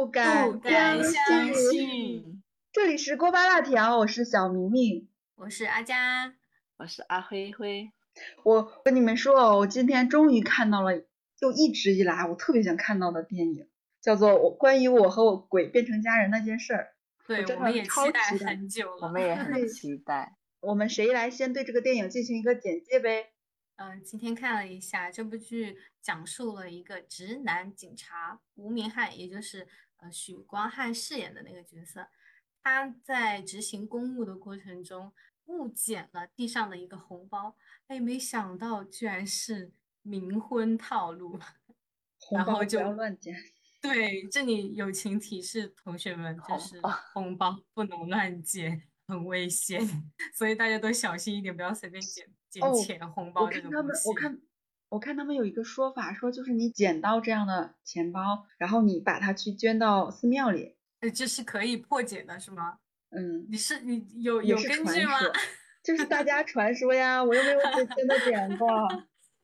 不敢相信。这里是锅巴辣条，我是小明明，我是阿佳，我是阿灰灰。我跟你们说哦，我今天终于看到了，就一直以来我特别想看到的电影，叫做《我关于我和我鬼变成家人那件事儿》。对，我们也期待很久了，我们也 很期待。我们谁来先对这个电影进行一个简介呗？嗯，今天看了一下这部剧，讲述了一个直男警察吴明汉，也就是呃许光汉饰演的那个角色，他在执行公务的过程中误捡了地上的一个红包，哎，没想到居然是冥婚套路，然后就乱捡。对，这里友情提示同学们，就是红包不能乱捡，很危险，所以大家都小心一点，不要随便捡。捡钱红包这个他们，我看我看他们有一个说法，说就是你捡到这样的钱包，然后你把它去捐到寺庙里，呃，这是可以破解的，是吗？嗯，你是你有有根据吗？就是大家传说呀，我又没有真的捡过。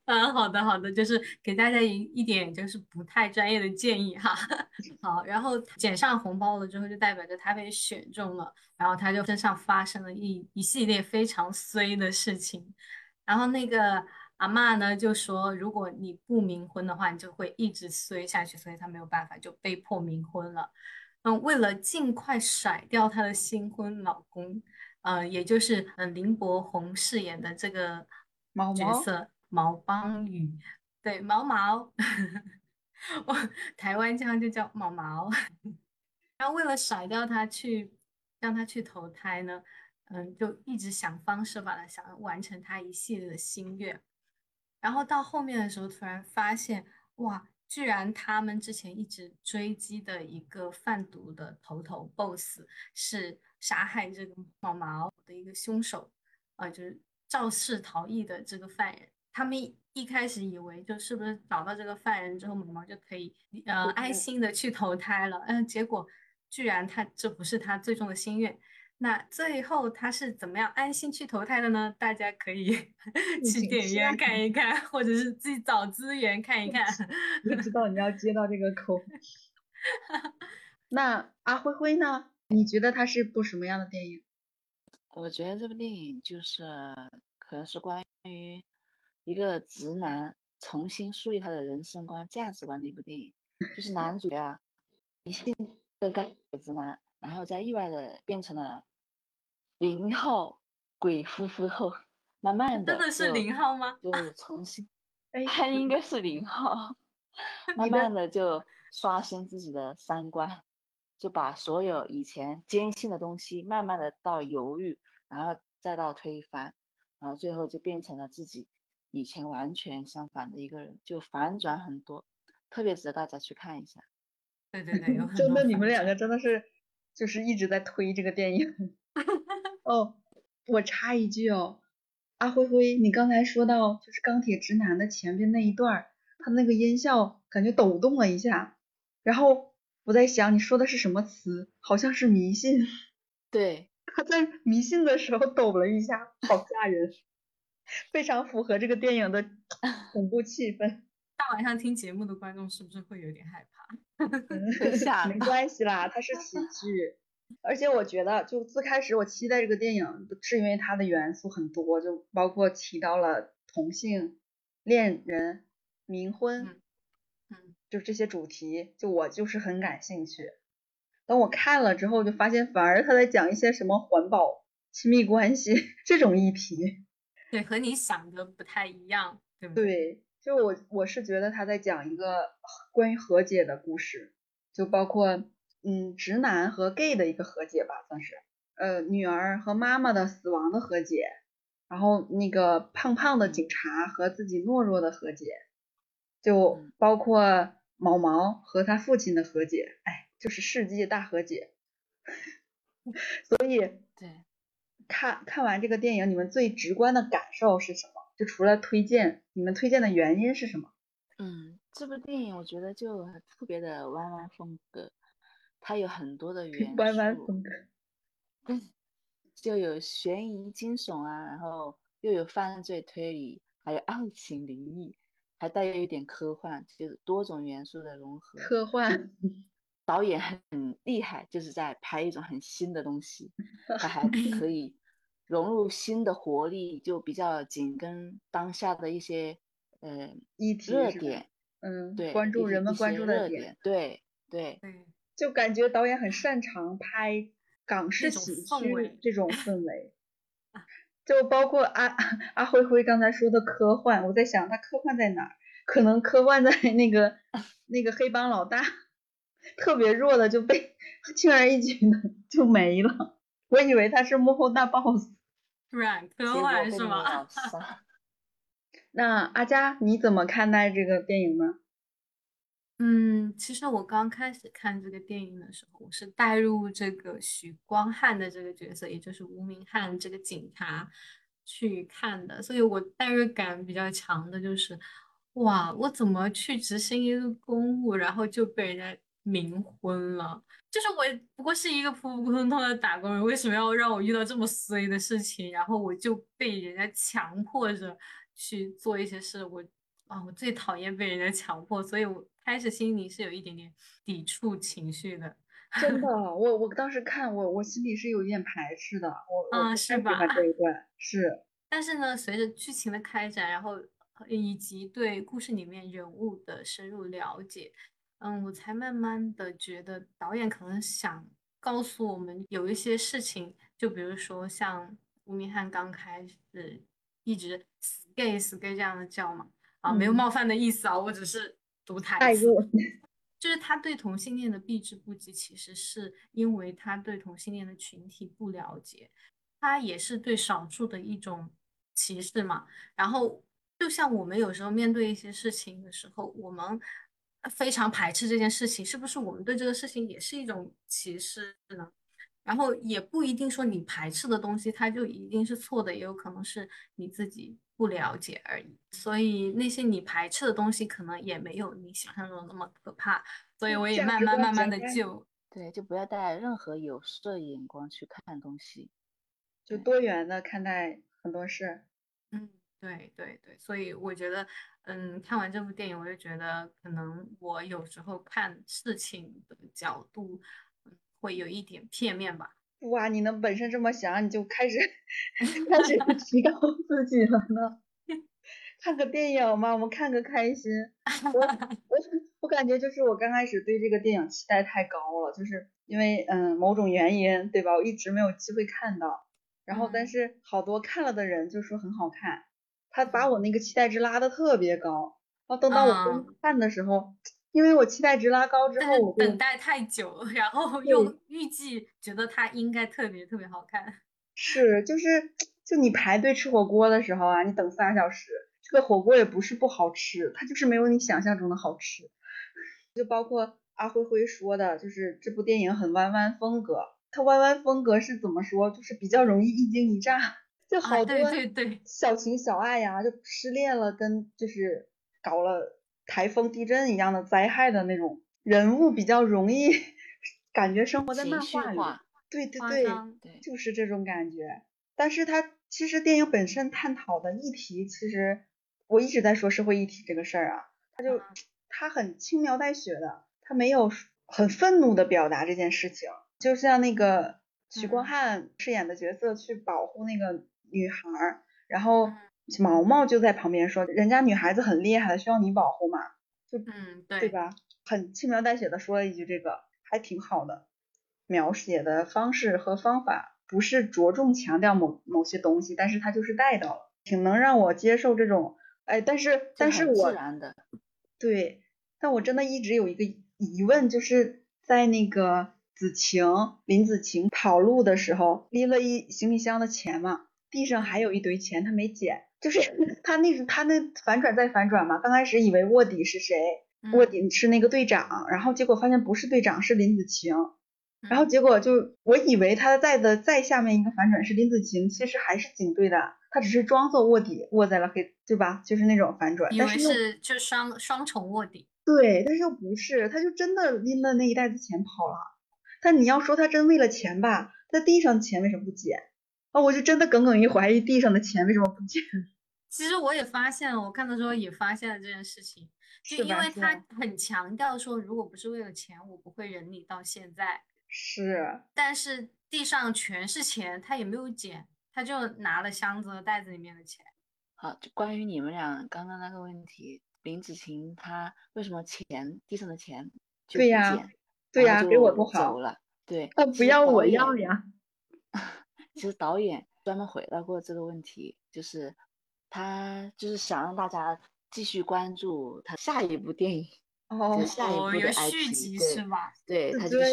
嗯，好的好的，就是给大家一一点就是不太专业的建议哈。好，然后捡上红包了之后，就代表着他被选中了，然后他就身上发生了一一系列非常衰的事情。然后那个阿妈呢就说，如果你不冥婚的话，你就会一直衰下去，所以她没有办法，就被迫冥婚了。嗯，为了尽快甩掉她的新婚老公，呃，也就是嗯林柏宏饰演的这个角色。毛邦宇，对毛毛，我台湾腔就叫毛毛。然后为了甩掉他去，让他去投胎呢，嗯，就一直想方设法的想完成他一系列的心愿。然后到后面的时候，突然发现，哇，居然他们之前一直追击的一个贩毒的头头 boss 是杀害这个毛毛的一个凶手，啊，就是肇事逃逸的这个犯人。他们一开始以为就是不是找到这个犯人之后，毛毛就可以呃安心的去投胎了，嗯，结果居然他这不是他最终的心愿。那最后他是怎么样安心去投胎的呢？大家可以 去电影院看一看，或者是自己找资源看一看。我知道你要接到这个口。那阿灰灰呢？你觉得它是部什么样的电影？我觉得这部电影就是可能是关于。一个直男重新树立他的人生观、价值观的一部电影，就是男主啊，一性的刚直男，然后在意外的变成了零号鬼夫妇后，慢慢的真的是零号吗？就重新，他应该是零号，慢慢的就刷新自己的三观，就把所有以前坚信的东西，慢慢的到犹豫，然后再到推翻，然后最后就变成了自己。以前完全相反的一个人，就反转很多，特别值得大家去看一下。对对对，真的，你们两个真的是就是一直在推这个电影。哦，我插一句哦，阿灰灰，你刚才说到就是钢铁直男的前边那一段，他那个音效感觉抖动了一下，然后我在想你说的是什么词？好像是迷信。对，他在迷信的时候抖了一下，好吓人。非常符合这个电影的恐怖气氛。大晚上听节目的观众是不是会有点害怕？没关系啦，它是喜剧。而且我觉得，就自开始我期待这个电影，是因为它的元素很多，就包括提到了同性恋人、冥婚，嗯，就这些主题，就我就是很感兴趣。等我看了之后，就发现反而他在讲一些什么环保、亲密关系 这种议题。对，和你想的不太一样，对不对？对，就我我是觉得他在讲一个关于和解的故事，就包括嗯直男和 gay 的一个和解吧，算是。呃女儿和妈妈的死亡的和解，然后那个胖胖的警察和自己懦弱的和解，就包括毛毛和他父亲的和解，哎，就是世纪大和解，所以对。看看完这个电影，你们最直观的感受是什么？就除了推荐，你们推荐的原因是什么？嗯，这部电影我觉得就特别的弯弯风格，它有很多的 元素。弯弯风格。嗯，就有悬疑惊悚啊，然后又有犯罪推理，还有爱情灵异，还带有一点科幻，就是多种元素的融合。科幻。导演很厉害，就是在拍一种很新的东西，他还可 以融入新的活力，就比较紧跟当下的一些呃议题热点，嗯，对，关注人们关注的点，对对对，就感觉导演很擅长拍港式喜剧这种氛围。就包括阿阿辉辉刚才说的科幻，我在想他科幻在哪儿？可能科幻在那个 那个黑帮老大特别弱的就被 轻而易举的就没了。我以为他是幕后大 boss。软科幻是吗？那阿佳你怎么看待这个电影呢？嗯，其实我刚开始看这个电影的时候，我是带入这个许光汉的这个角色，也就是吴明翰这个警察去看的，所以我代入感比较强的就是，哇，我怎么去执行一个公务，然后就被人家冥婚了？就是我不过是一个普普通通的打工人，为什么要让我遇到这么衰的事情？然后我就被人家强迫着去做一些事，我啊，我最讨厌被人家强迫，所以我。开始心里是有一点点抵触情绪的，真的，我我当时看我我心里是有一点排斥的，我啊是吧？这一段是，但是呢，随着剧情的开展，然后以及对故事里面人物的深入了解，嗯，我才慢慢的觉得导演可能想告诉我们有一些事情，就比如说像吴明翰刚开始一直死 gay 死 gay 这样的叫嘛，啊，没有冒犯的意思啊，我只是。读台词，就是他对同性恋的避之不及，其实是因为他对同性恋的群体不了解，他也是对少数的一种歧视嘛。然后，就像我们有时候面对一些事情的时候，我们非常排斥这件事情，是不是我们对这个事情也是一种歧视呢？然后也不一定说你排斥的东西它就一定是错的，也有可能是你自己。不了解而已，所以那些你排斥的东西，可能也没有你想象中的那么可怕。所以我也慢慢慢慢的就对，就不要带任何有色眼光去看东西，就多元的看待很多事。嗯，对对对，所以我觉得，嗯，看完这部电影，我就觉得可能我有时候看事情的角度会有一点片面吧。哇，你能本身这么想，你就开始 开始提高自己了呢？看个电影嘛，我们看个开心。我 我我感觉就是我刚开始对这个电影期待太高了，就是因为嗯某种原因，对吧？我一直没有机会看到。然后但是好多看了的人就说很好看，他把我那个期待值拉的特别高。然后等到我看的时候。因为我期待值拉高之后，我等待太久，然后又预计觉得它应该特别特别好看。是，就是就你排队吃火锅的时候啊，你等三个小时，这个火锅也不是不好吃，它就是没有你想象中的好吃。就包括阿辉辉说的，就是这部电影很弯弯风格，它弯弯风格是怎么说？就是比较容易一惊一乍，就好多小情小爱呀，就失恋了，跟就是搞了。台风、地震一样的灾害的那种人物比较容易感觉生活在漫画里，对对对，就是这种感觉。但是它其实电影本身探讨的议题，其实我一直在说社会议题这个事儿啊，他就他很轻描淡写的，他没有很愤怒的表达这件事情。就像那个许光汉饰演的角色去保护那个女孩，然后。毛毛就在旁边说：“人家女孩子很厉害的，需要你保护嘛？”就嗯，对对吧？很轻描淡写的说了一句这个，还挺好的。描写的方式和方法不是着重强调某某些东西，但是他就是带到了，挺能让我接受这种。哎，但是但是我自然的对，但我真的一直有一个疑问，就是在那个子晴林子晴跑路的时候，拎了一行李箱的钱嘛，地上还有一堆钱，他没捡。就是 他那他那反转再反转嘛，刚开始以为卧底是谁，卧底是那个队长，然后结果发现不是队长，是林子晴，然后结果就我以为他在的再下面一个反转是林子晴，其实还是警队的，他只是装作卧底卧在了黑，对吧？就是那种反转，但是就双双重卧底，对，但是又不是，他就真的拎了那一袋子钱跑了。但你要说他真为了钱吧，他地上的钱为什么不捡？啊，我就真的耿耿于怀疑地上的钱为什么不见。其实我也发现了，我看的时候也发现了这件事情，就因为他很强调说，如果不是为了钱，我不会忍你到现在。是，但是地上全是钱，他也没有捡，他就拿了箱子和袋子里面的钱。好，就关于你们俩刚刚那个问题，林子晴她为什么钱地上的钱就不捡？对呀，给我不好了。对，他不要我要呀。其实导演专门回答过这个问题，就是他就是想让大家继续关注他下一部电影。哦，下一部的 IP 是吧？对，他就是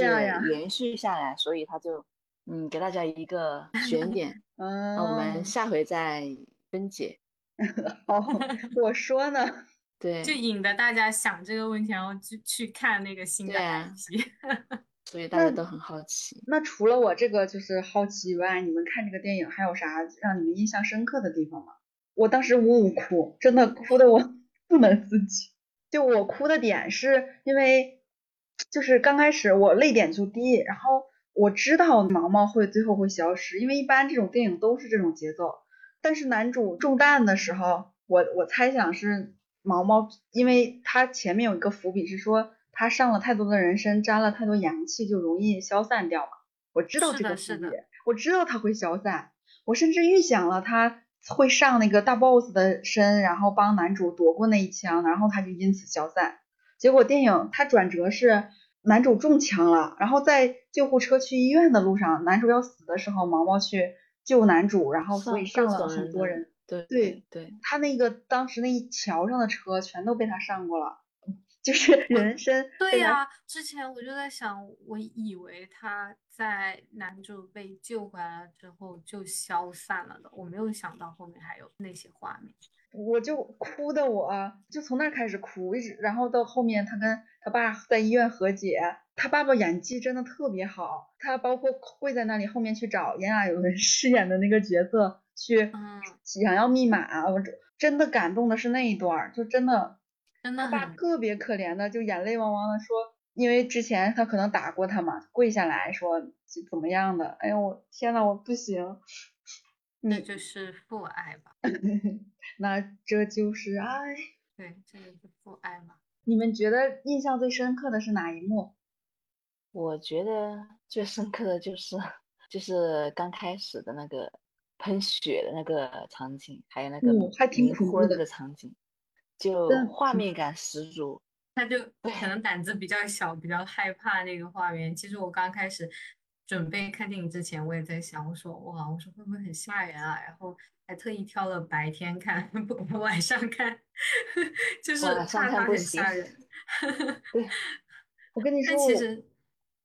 延续下来，所以他就嗯给大家一个悬点，嗯，我们下回再分解。哦，我说呢，对，就引得大家想这个问题，然后去去看那个新的 IP，所以大家都很好奇。那除了我这个就是好奇以外，你们看这个电影还有啥让你们印象深刻的地方吗？我当时呜呜哭，真的哭的我 不能自己。就我哭的点是因为，就是刚开始我泪点就低，然后我知道毛毛会最后会消失，因为一般这种电影都是这种节奏。但是男主中弹的时候，我我猜想是毛毛，因为他前面有一个伏笔是说他上了太多的人参，沾了太多阳气，就容易消散掉嘛。我知道这个细节，我知道他会消散，我甚至预想了他。会上那个大 boss 的身，然后帮男主躲过那一枪，然后他就因此消散。结果电影他转折是男主中枪了，然后在救护车去医院的路上，男主要死的时候，毛毛去救男主，然后所以上了很多人。对对对，他那个当时那一桥上的车全都被他上过了。就是人生。对呀，之前我就在想，我以为他在男主被救回来了之后就消散了的，我没有想到后面还有那些画面。我就哭的，我就从那开始哭，一直然后到后面他跟他爸在医院和解，他爸爸演技真的特别好，他包括跪在那里后面去找炎亚纶 饰演的那个角色去想要密码，我真的感动的是那一段，就真的。他爸特别可怜的，就眼泪汪汪的说，因为之前他可能打过他嘛，跪下来说怎么样的？哎呦我天呐，我不行。那就是父爱吧？那这就是爱。对，这就是父爱嘛。你们觉得印象最深刻的是哪一幕？我觉得最深刻的就是就是刚开始的那个喷血的那个场景，还有那个冥婚的场景。就画面感十足，他就可能胆子比较小，比较害怕那个画面。其实我刚开始准备看电影之前，我也在想，我说哇，我说会不会很吓人啊？然后还特意挑了白天看，不晚上看，就是怕他很吓人。对，我跟你说，其实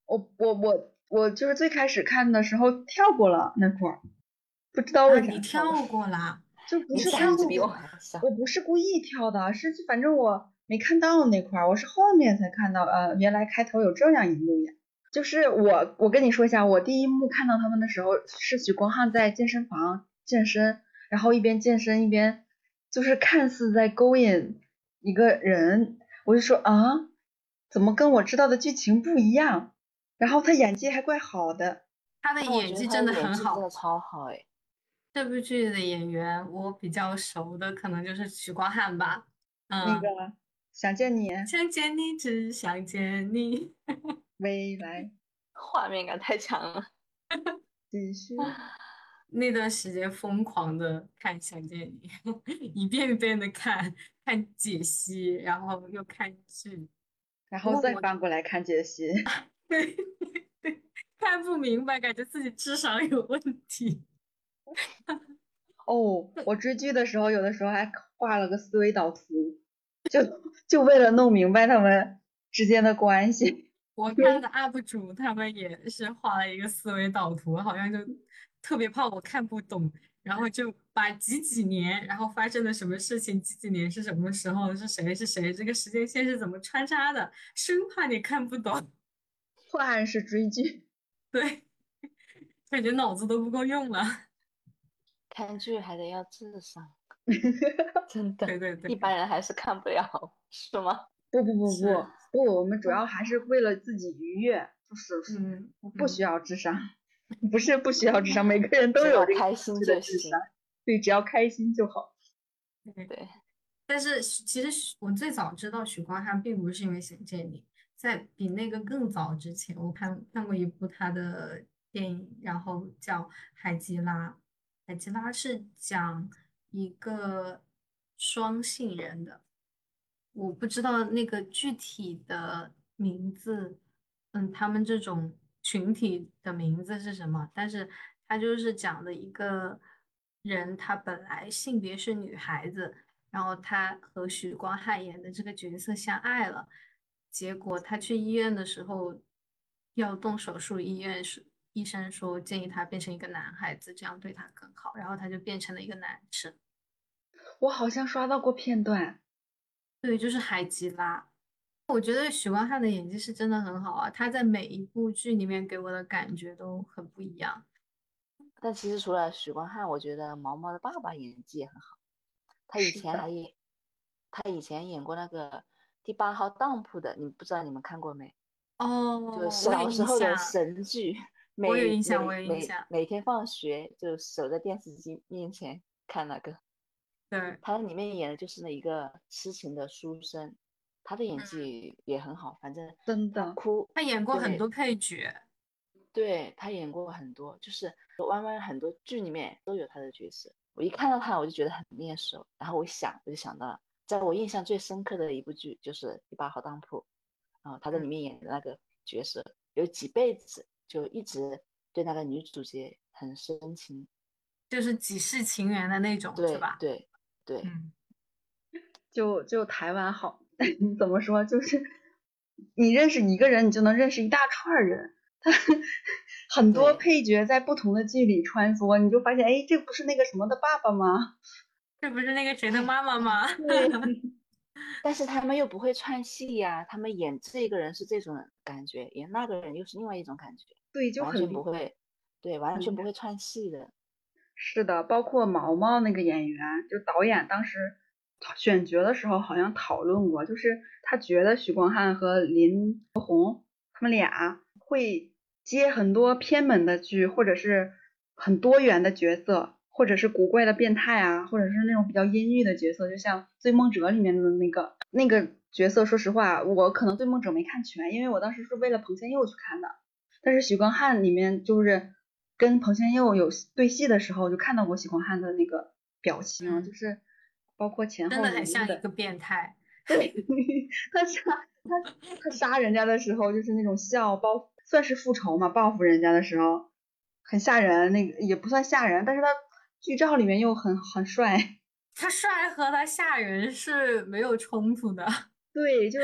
我我我我就是最开始看的时候跳过了那块儿，不知道为啥。你跳过了。就不是跳过，我不是故意跳的，是反正我没看到那块儿，我是后面才看到，呃，原来开头有这样一幕呀。就是我，我跟你说一下，我第一幕看到他们的时候，是许光汉在健身房健身，然后一边健身一边就是看似在勾引一个人，我就说啊，怎么跟我知道的剧情不一样？然后他演技还怪好的，他的演技真的很好，真的超好哎。这部剧的演员，我比较熟的可能就是许光汉吧。嗯，那个想见你，想见你，只想见你。未来，画面感太强了。继续。那段时间疯狂的看《想见你》，一遍一遍的看，看解析，然后又看剧，然后再翻过来看解析。对对，看不明白，感觉自己智商有问题。哦，我追剧的时候，有的时候还画了个思维导图，就就为了弄明白他们之间的关系。我看的 UP 主他们也是画了一个思维导图，好像就特别怕我看不懂，然后就把几几年，然后发生了什么事情，几几年是什么时候，是谁是谁，这个时间线是怎么穿插的，生怕你看不懂。破案是追剧，对，感觉脑子都不够用了。看剧还得要智商，真的，对对对，一般人还是看不了，是吗？不不不不不，我们主要还是为了自己愉悦，就是嗯，不需要智商，不是不需要智商，每个人都有这个开心就行，对，只要开心就好。对。但是其实我最早知道许光汉，并不是因为《想见你》，在比那个更早之前，我看看过一部他的电影，然后叫《海吉拉》。海吉拉是讲一个双性人的，我不知道那个具体的名字，嗯，他们这种群体的名字是什么？但是他就是讲的一个人，他本来性别是女孩子。然后他和许光汉演的这个角色相爱了，结果他去医院的时候要动手术，医院是医生说建议他变成一个男孩子，这样对他更好。然后他就变成了一个男生。我好像刷到过片段，对，就是海吉拉。我觉得许光汉的演技是真的很好啊，他在每一部剧里面给我的感觉都很不一样。但其实除了许光汉，我觉得毛毛的爸爸演技也很好。他以前还演，他以前演过那个第八号当铺的，你不知道你们看过没？哦，就小时候的神剧，我有印象，我有印象。每天放学就守在电视机面前看那个。对，他里面演的就是那一个痴情的书生，他的演技也很好，反正真的哭。他演过很多配角，对他演过很多，就是弯弯很多剧里面都有他的角色。我一看到他，我就觉得很面熟。然后我想，我就想到了，在我印象最深刻的一部剧就是《第八号当铺》，然后他在里面演的那个角色，有几辈子就一直对那个女主角很深情，就是几世情缘的那种，对吧？对对，就就台湾好，怎么说？就是你认识一个人，你就能认识一大串人。他 很多配角在不同的剧里穿梭，你就发现，哎，这不是那个什么的爸爸吗？这不是那个谁的 妈妈吗？对。但是他们又不会串戏呀，他们演这个人是这种感觉，演那个人又是另外一种感觉。对，就完全不会，对，完全不会串戏的。是的，包括毛毛那个演员，就导演当时选角的时候好像讨论过，就是他觉得许光汉和林柏宏他们俩会。接很多偏门的剧，或者是很多元的角色，或者是古怪的变态啊，或者是那种比较阴郁的角色，就像《醉梦者》里面的那个那个角色。说实话，我可能《醉梦者》没看全，因为我当时是为了彭千佑去看的。但是许光汉里面就是跟彭千佑有对戏的时候，就看到过许光汉的那个表情，就是包括前后真的很像一个变态。对，他杀他他杀人家的时候，就是那种笑包。算是复仇嘛，报复人家的时候很吓人，那个也不算吓人，但是他剧照里面又很很帅。他帅和他吓人是没有冲突的。对，就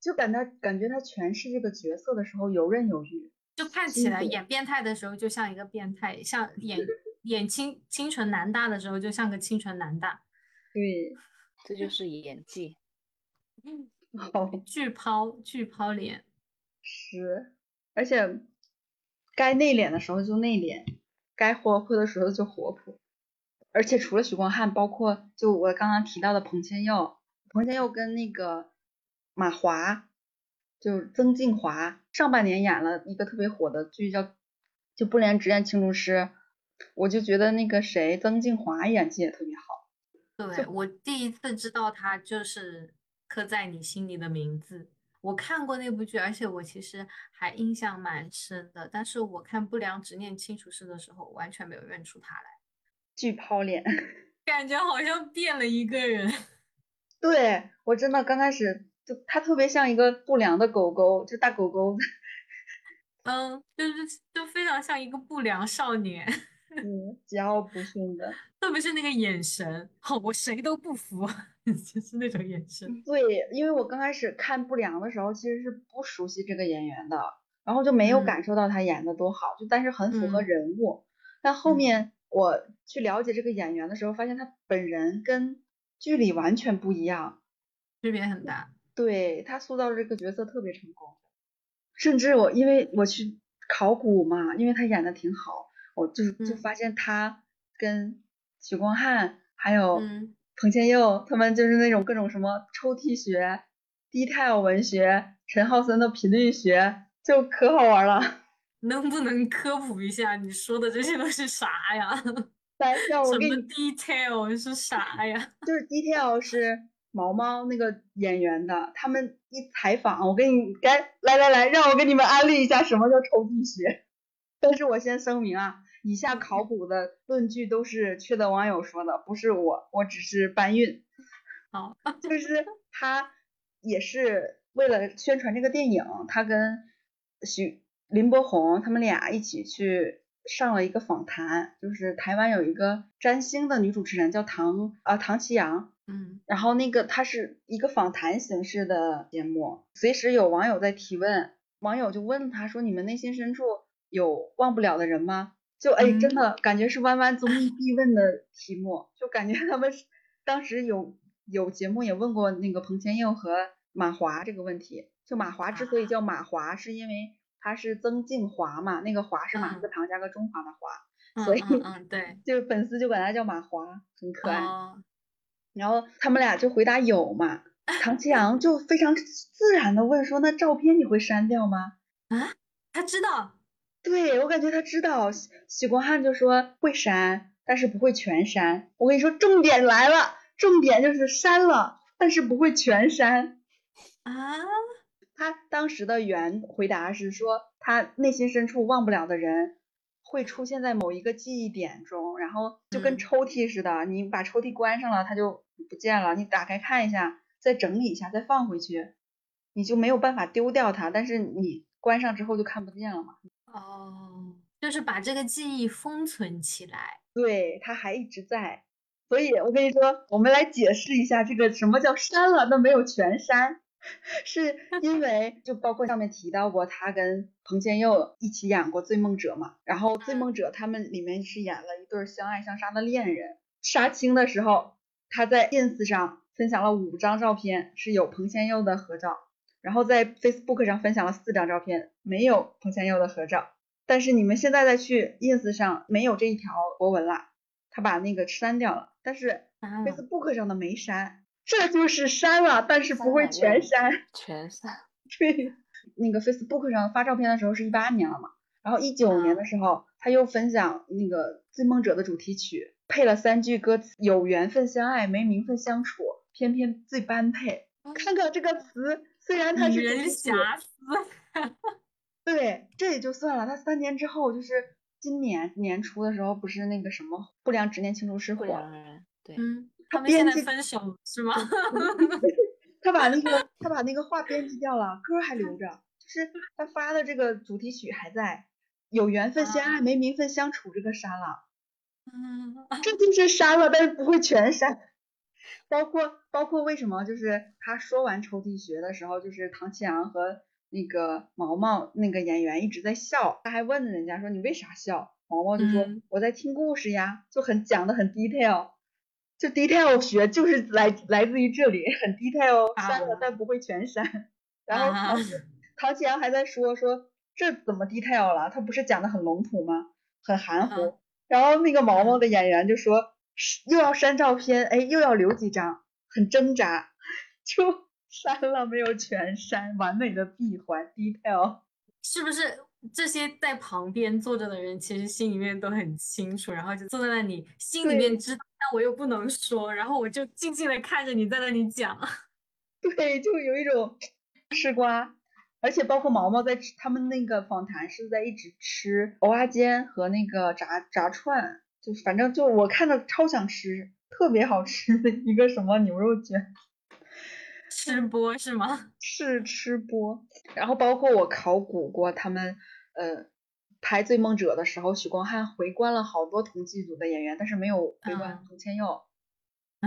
就感觉感觉他诠释这个角色的时候游刃有余，就看起来演变态的时候就像一个变态，像演 演清清纯男大的时候就像个清纯男大。对，这就是演技。好，巨抛巨抛脸。是。而且该内敛的时候就内敛，该活泼的时候就活泼。而且除了许光汉，包括就我刚刚提到的彭千佑，彭千佑跟那个马华，就曾静华，上半年演了一个特别火的剧叫《就不连执业庆祝师》，我就觉得那个谁曾静华演技也特别好。对我第一次知道他就是刻在你心里的名字。我看过那部剧，而且我其实还印象蛮深的。但是我看《不良执念清除师》的时候，完全没有认出他来，巨抛脸，感觉好像变了一个人。对我真的刚开始就他特别像一个不良的狗狗，就大狗狗。嗯，就是就非常像一个不良少年。嗯，桀骜不驯的，特别是那个眼神，哦，我谁都不服，就是那种眼神。对，因为我刚开始看不良的时候，其实是不熟悉这个演员的，然后就没有感受到他演的多好，就但是很符合人物。但后面我去了解这个演员的时候，发现他本人跟剧里完全不一样，区别很大。对他塑造这个角色特别成功，甚至我因为我去考古嘛，因为他演的挺好。我就是就发现他跟许光汉还有彭千佑他们就是那种各种什么抽屉学、detail 文学、陈浩森的频率学，就可好玩了。能不能科普一下你说的这些都是啥呀？来，让我给你 detail 是啥呀？就是 detail 是毛毛那个演员的，他们一采访，我给你来来来来，让我给你们安利一下什么叫抽屉学。但是我先声明啊，以下考古的论据都是缺德网友说的，不是我，我只是搬运。好，就是他也是为了宣传这个电影，他跟许林柏宏他们俩一起去上了一个访谈，就是台湾有一个占星的女主持人叫唐啊唐奇阳，嗯，然后那个它是一个访谈形式的节目，随时有网友在提问，网友就问他说：“你们内心深处有忘不了的人吗？”就哎，真的感觉是弯弯综艺必问的题目，就感觉他们当时有。有节目也问过那个彭千佑和马华这个问题，就马华之所以叫马华，是因为他是曾静华嘛，那个华是马字旁加个中华的华，所以嗯对，就粉丝就管他叫马华，很可爱。然后他们俩就回答有嘛，唐奇阳就非常自然的问说，那照片你会删掉吗？啊，他知道，对我感觉他知道。许光汉就说会删，但是不会全删。我跟你说，重点来了。重点就是删了，但是不会全删啊。他当时的原回答是说，他内心深处忘不了的人会出现在某一个记忆点中，然后就跟抽屉似的，你把抽屉关上了，它就不见了。你打开看一下，再整理一下，再放回去，你就没有办法丢掉它。但是你关上之后就看不见了嘛。哦，就是把这个记忆封存起来。对，它还一直在。所以，我跟你说，我们来解释一下这个什么叫删了，那没有全删，是 因为就包括上面提到过，他跟彭千佑一起演过《醉梦者》嘛，然后《醉梦者》他们里面是演了一对相爱相杀的恋人，杀青的时候，他在 ins 上分享了五张照片，是有彭千佑的合照，然后在 Facebook 上分享了四张照片，没有彭千佑的合照，但是你们现在再去 ins 上，没有这一条博文了。他把那个删掉了，但是 Facebook 上的没删，这就是删了，但是不会全删。全删。对，那个 Facebook 上发照片的时候是一八年了嘛，然后一九年的时候他又分享那个《追梦者》的主题曲，配了三句歌词：有缘分相爱，没名分相处，偏偏最般配。看看这个词，虽然他是女人瑕疵。对，这也就算了，他三年之后就是。今年年初的时候，不是那个什么不良执念清除师火，对，嗯，他们现在分手是吗？他把那个他把那个话编辑掉了，歌还留着，就是他发的这个主题曲还在，有缘分相爱，没名分相处，这个删了，嗯，这就是删了，但是不会全删，包括包括为什么就是他说完抽屉学的时候，就是唐奇阳和。那个毛毛那个演员一直在笑，他还问人家说你为啥笑？毛毛就说我在听故事呀，就很讲的很 detail，就 detail 学就是来来自于这里，很 detail，删了但不会全删。然后唐 唐奇阳还在说说这怎么 detail 了？他不是讲的很笼统吗？很含糊。然后那个毛毛的演员就说又要删照片，哎又要留几张，很挣扎，就。删了没有全删，完美的闭环 detail，是不是这些在旁边坐着的人其实心里面都很清楚，然后就坐在那里心里面知道，但我又不能说，然后我就静静的看着你在那里讲，对，就有一种吃瓜，而且包括毛毛在吃他们那个访谈是在一直吃蚵仔煎和那个炸炸串，就反正就我看着超想吃，特别好吃的一个什么牛肉卷。吃播是吗？是吃播，然后包括我考古过他们，呃，拍《醉梦者》的时候，许光汉回关了好多同剧组的演员，但是没有回关彭千佑，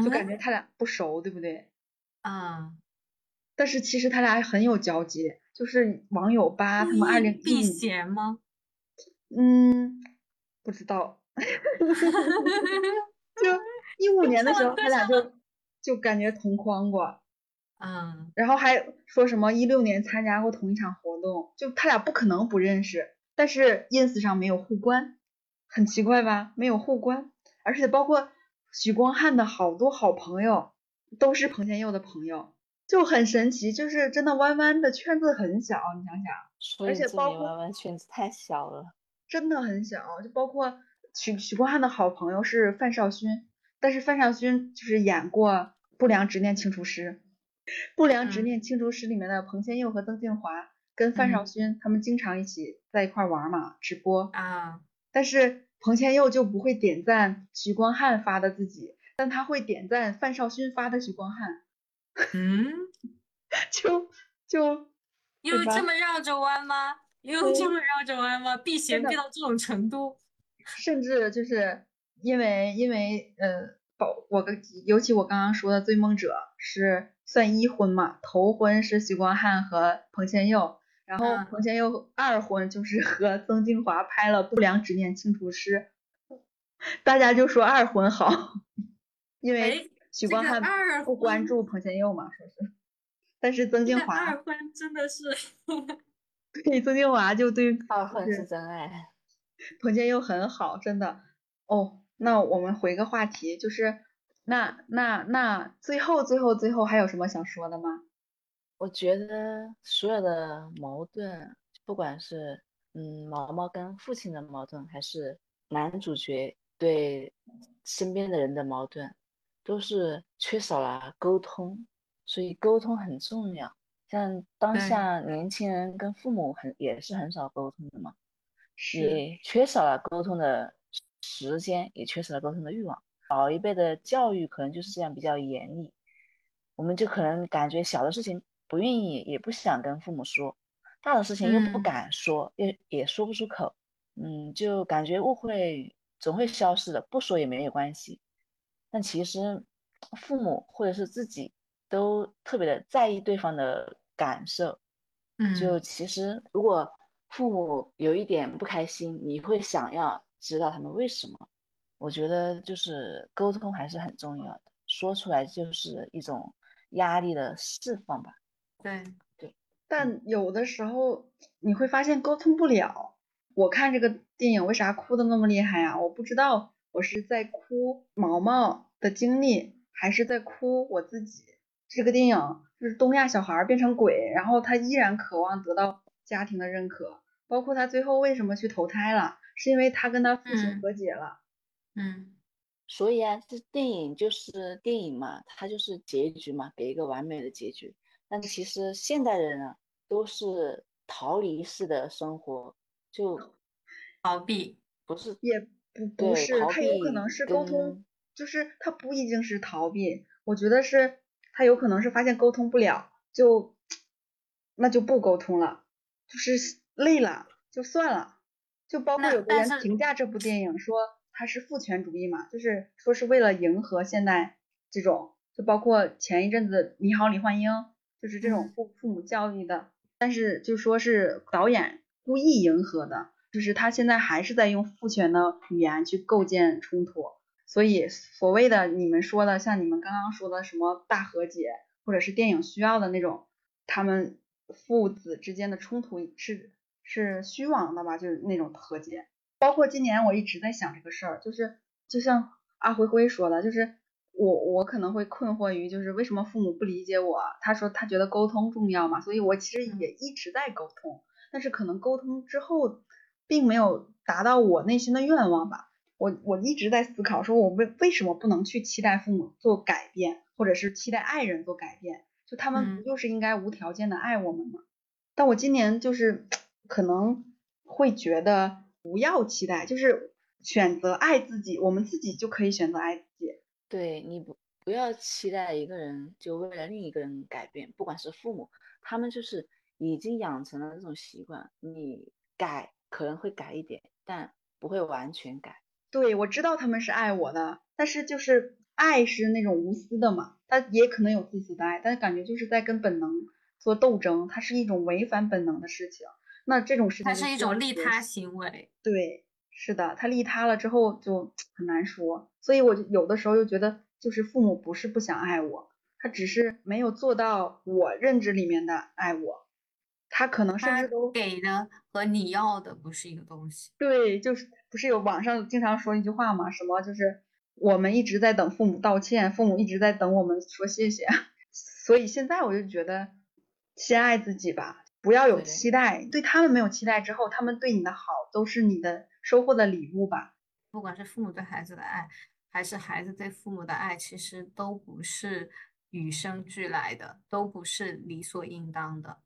就感觉他俩不熟，对不对？啊，但是其实他俩很有交集，就是网友扒他们二零避嫌吗？嗯，不知道，就一五年的时候他俩就就感觉同框过。嗯，然后还说什么一六年参加过同一场活动，就他俩不可能不认识，但是 ins 上没有互关，很奇怪吧？没有互关，而且包括许光汉的好多好朋友都是彭千佑的朋友，就很神奇，就是真的弯弯的圈子很小，你想想，而且包括弯弯圈子太小了，真的很小，就包括许许光汉的好朋友是范少勋，但是范少勋就是演过《不良执念清除师》，《不良执念清除师》里面的彭千佑和曾静华跟范少勋他们经常一起在一块玩嘛，直播啊，但是彭千佑就不会点赞许光汉发的自己，但他会点赞范少勋发的许光汉，嗯，就就又这么绕着弯吗？又这么绕着弯吗？避嫌避到这种程度？甚至就是因为因为呃，宝我跟尤其我刚刚说的《追梦者》是算一婚嘛，头婚是许光汉和彭千佑，然后彭千佑二婚就是和曾静华拍了《不良执念清除师》，大家就说二婚好，因为许光汉不关注彭千佑嘛，说是，但是曾静华二婚真的是，对曾静华就对二婚是真爱。彭千佑很好，真的哦。那我们回个话题，就是那那那最后最后最后还有什么想说的吗？我觉得所有的矛盾，不管是嗯毛毛跟父亲的矛盾，还是男主角对身边的人的矛盾，都是缺少了沟通。所以沟通很重要。像当下年轻人跟父母很也是很少沟通的嘛。也缺少了沟通的时间，也缺少了沟通的欲望。老一辈的教育可能就是这样比较严厉，我们就可能感觉小的事情不愿意，也不想跟父母说，大的事情又不敢说，也也说不出口。嗯，就感觉误会总会消失的，不说也没有关系。但其实父母或者是自己都特别的在意对方的感受。嗯，就其实如果。父母有一点不开心，你会想要知道他们为什么？我觉得就是沟通还是很重要的，说出来就是一种压力的释放吧。对对，但有的时候你会发现沟通不了。我看这个电影为啥哭的那么厉害呀？我不知道我是在哭毛毛的经历，还是在哭我自己。这个电影就是东亚小孩变成鬼，然后他依然渴望得到家庭的认可。包括他最后为什么去投胎了，是因为他跟他父亲和解了。嗯，所以啊，这电影就是电影嘛，它就是结局嘛，给一个完美的结局。但其实现代人啊，都是逃离式的生活，就逃避，不是也不不是，他有可能是沟通，就是他不一定是逃避，我觉得是他有可能是发现沟通不了，就那就不沟通了，就是。累了就算了，就包括有的人评价这部电影说它是父权主义嘛，就是说是为了迎合现代这种，就包括前一阵子你好李焕英就是这种父父母教育的，但是就说是导演故意迎合的，就是他现在还是在用父权的语言去构建冲突，所以所谓的你们说的像你们刚刚说的什么大和解，或者是电影需要的那种他们父子之间的冲突是。是虚妄的吧，就是那种和解。包括今年我一直在想这个事儿，就是就像阿辉辉说的，就是我我可能会困惑于，就是为什么父母不理解我？他说他觉得沟通重要嘛，所以我其实也一直在沟通，但是可能沟通之后并没有达到我内心的愿望吧。我我一直在思考，说我为为什么不能去期待父母做改变，或者是期待爱人做改变？就他们不就是应该无条件的爱我们吗？但我今年就是。可能会觉得不要期待，就是选择爱自己，我们自己就可以选择爱自己。对你不不要期待一个人就为了另一个人改变，不管是父母，他们就是已经养成了这种习惯，你改可能会改一点，但不会完全改。对，我知道他们是爱我的，但是就是爱是那种无私的嘛，他也可能有自私的爱，但是感觉就是在跟本能做斗争，它是一种违反本能的事情。那这种事情，它是一种利他行为。对，是的，他利他了之后就 很难说。所以我就有的时候又觉得，就是父母不是不想爱我，他只是没有做到我认知里面的爱我。他可能甚至都给的和你要的不是一个东西。对，就是不是有网上经常说一句话吗？什么就是我们一直在等父母道歉，父母一直在等我们说谢谢。所以现在我就觉得，先爱自己吧。不要有期待，对他们没有期待之后，他们对你的好都是你的收获的礼物吧。不管是父母对孩子的爱，还是孩子对父母的爱，其实都不是与生俱来的，都不是理所应当的。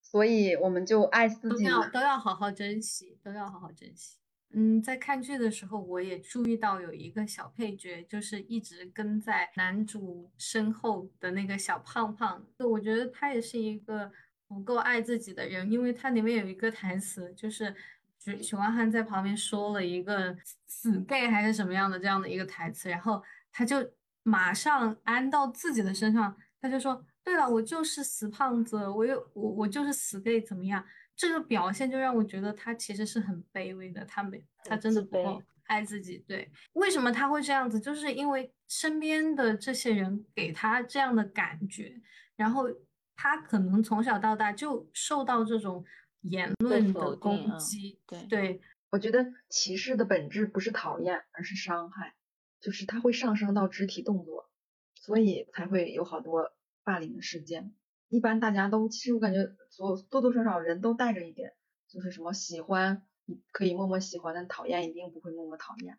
所以我们就爱自己，都要都要好好珍惜，都要好好珍惜。嗯，在看剧的时候，我也注意到有一个小配角，就是一直跟在男主身后的那个小胖胖。就我觉得他也是一个不够爱自己的人，因为他里面有一个台词，就是许许光汉在旁边说了一个死 gay 还是什么样的这样的一个台词，然后他就马上安到自己的身上，他就说：“对了，我就是死胖子，我又我我就是死 gay，怎么样？”这个表现就让我觉得他其实是很卑微的，他没，他真的不够爱自己。对，为什么他会这样子？就是因为身边的这些人给他这样的感觉，然后他可能从小到大就受到这种言论的攻击。对，对我觉得歧视的本质不是讨厌，而是伤害，就是它会上升到肢体动作，所以才会有好多霸凌的事件。一般大家都，其实我感觉所多多少少人都带着一点，就是什么喜欢你可以默默喜欢，但讨厌一定不会默默讨厌。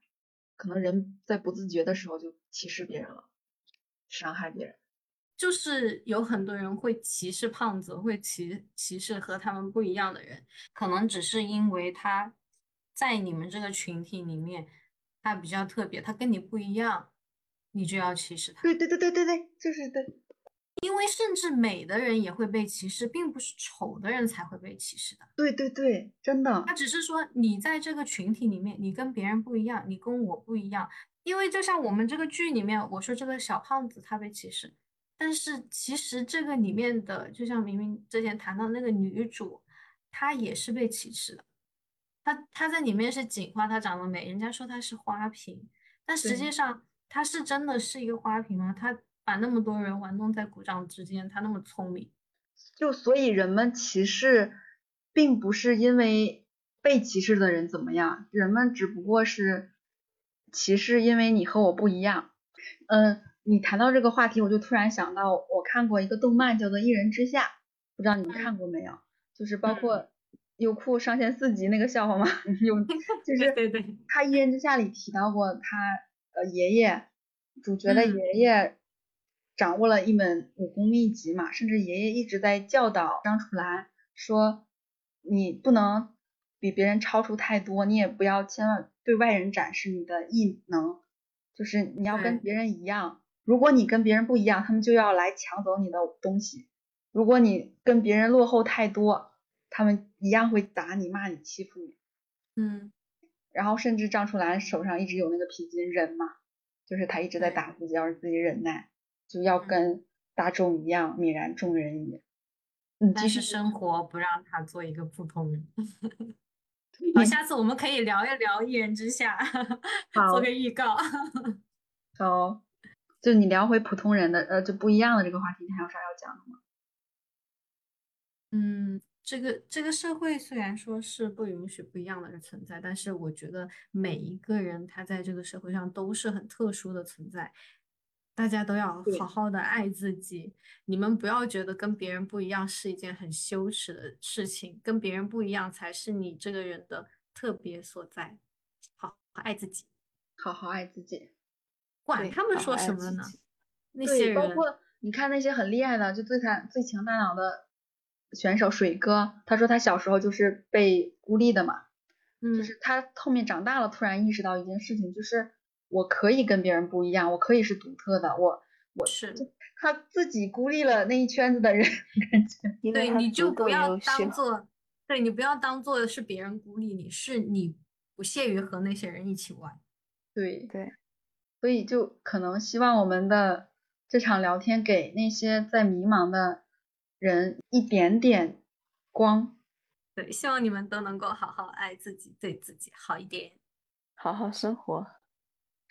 可能人在不自觉的时候就歧视别人了，伤害别人。就是有很多人会歧视胖子，会歧歧视和他们不一样的人，可能只是因为他在你们这个群体里面他比较特别，他跟你不一样，你就要歧视他。对对对对对对，就是对。因为甚至美的人也会被歧视，并不是丑的人才会被歧视的。对对对，真的。他只是说你在这个群体里面，你跟别人不一样，你跟我不一样。因为就像我们这个剧里面，我说这个小胖子他被歧视，但是其实这个里面的，就像明明之前谈到那个女主，她也是被歧视的。她她在里面是警花，她长得美，人家说她是花瓶，但实际上她是真的是一个花瓶吗？她。把那么多人玩弄在鼓掌之间，他那么聪明，就所以人们歧视，并不是因为被歧视的人怎么样，人们只不过是歧视，因为你和我不一样。嗯，你谈到这个话题，我就突然想到，我看过一个动漫叫做《一人之下》，不知道你们看过没有？就是包括优酷上线四集那个笑话吗？有，就是对对，他《一人之下》里提到过他呃爷爷，主角的爷爷。掌握了一门武功秘籍嘛，甚至爷爷一直在教导张楚岚说，你不能比别人超出太多，你也不要千万对外人展示你的异能，就是你要跟别人一样。如果你跟别人不一样，他们就要来抢走你的东西。如果你跟别人落后太多，他们一样会打你、骂你、欺负你。嗯，然后甚至张楚岚手上一直有那个皮筋，忍嘛，就是他一直在打自己，要是自己忍耐。就要跟大众一样泯然众人矣。嗯，但是生活不让他做一个普通人。好，下次我们可以聊一聊《一人之下》，做个预告。好，就你聊回普通人的，呃，就不一样的这个话题，你还有啥要讲的吗？嗯，这个这个社会虽然说是不允许不一样的人存在，但是我觉得每一个人他在这个社会上都是很特殊的存在。大家都要好好的爱自己，你们不要觉得跟别人不一样是一件很羞耻的事情，跟别人不一样才是你这个人的特别所在。好好爱自己，好好爱自己，管他们说什么呢？那些人，包括你看那些很厉害的，就最强最强大脑的选手水哥，他说他小时候就是被孤立的嘛，嗯，就是他后面长大了，突然意识到一件事情，就是。我可以跟别人不一样，我可以是独特的，我我是他自己孤立了那一圈子的人，感觉对，你就不要当做，对你不要当做是别人孤立你，是你不屑于和那些人一起玩，对。对，所以就可能希望我们的这场聊天给那些在迷茫的人一点点光，对，希望你们都能够好好爱自己，对自己好一点，好好生活。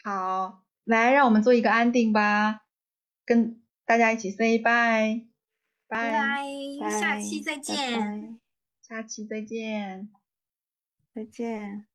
好，来，让我们做一个安定吧，跟大家一起 say bye，拜拜，下期再见，下期再见，再见。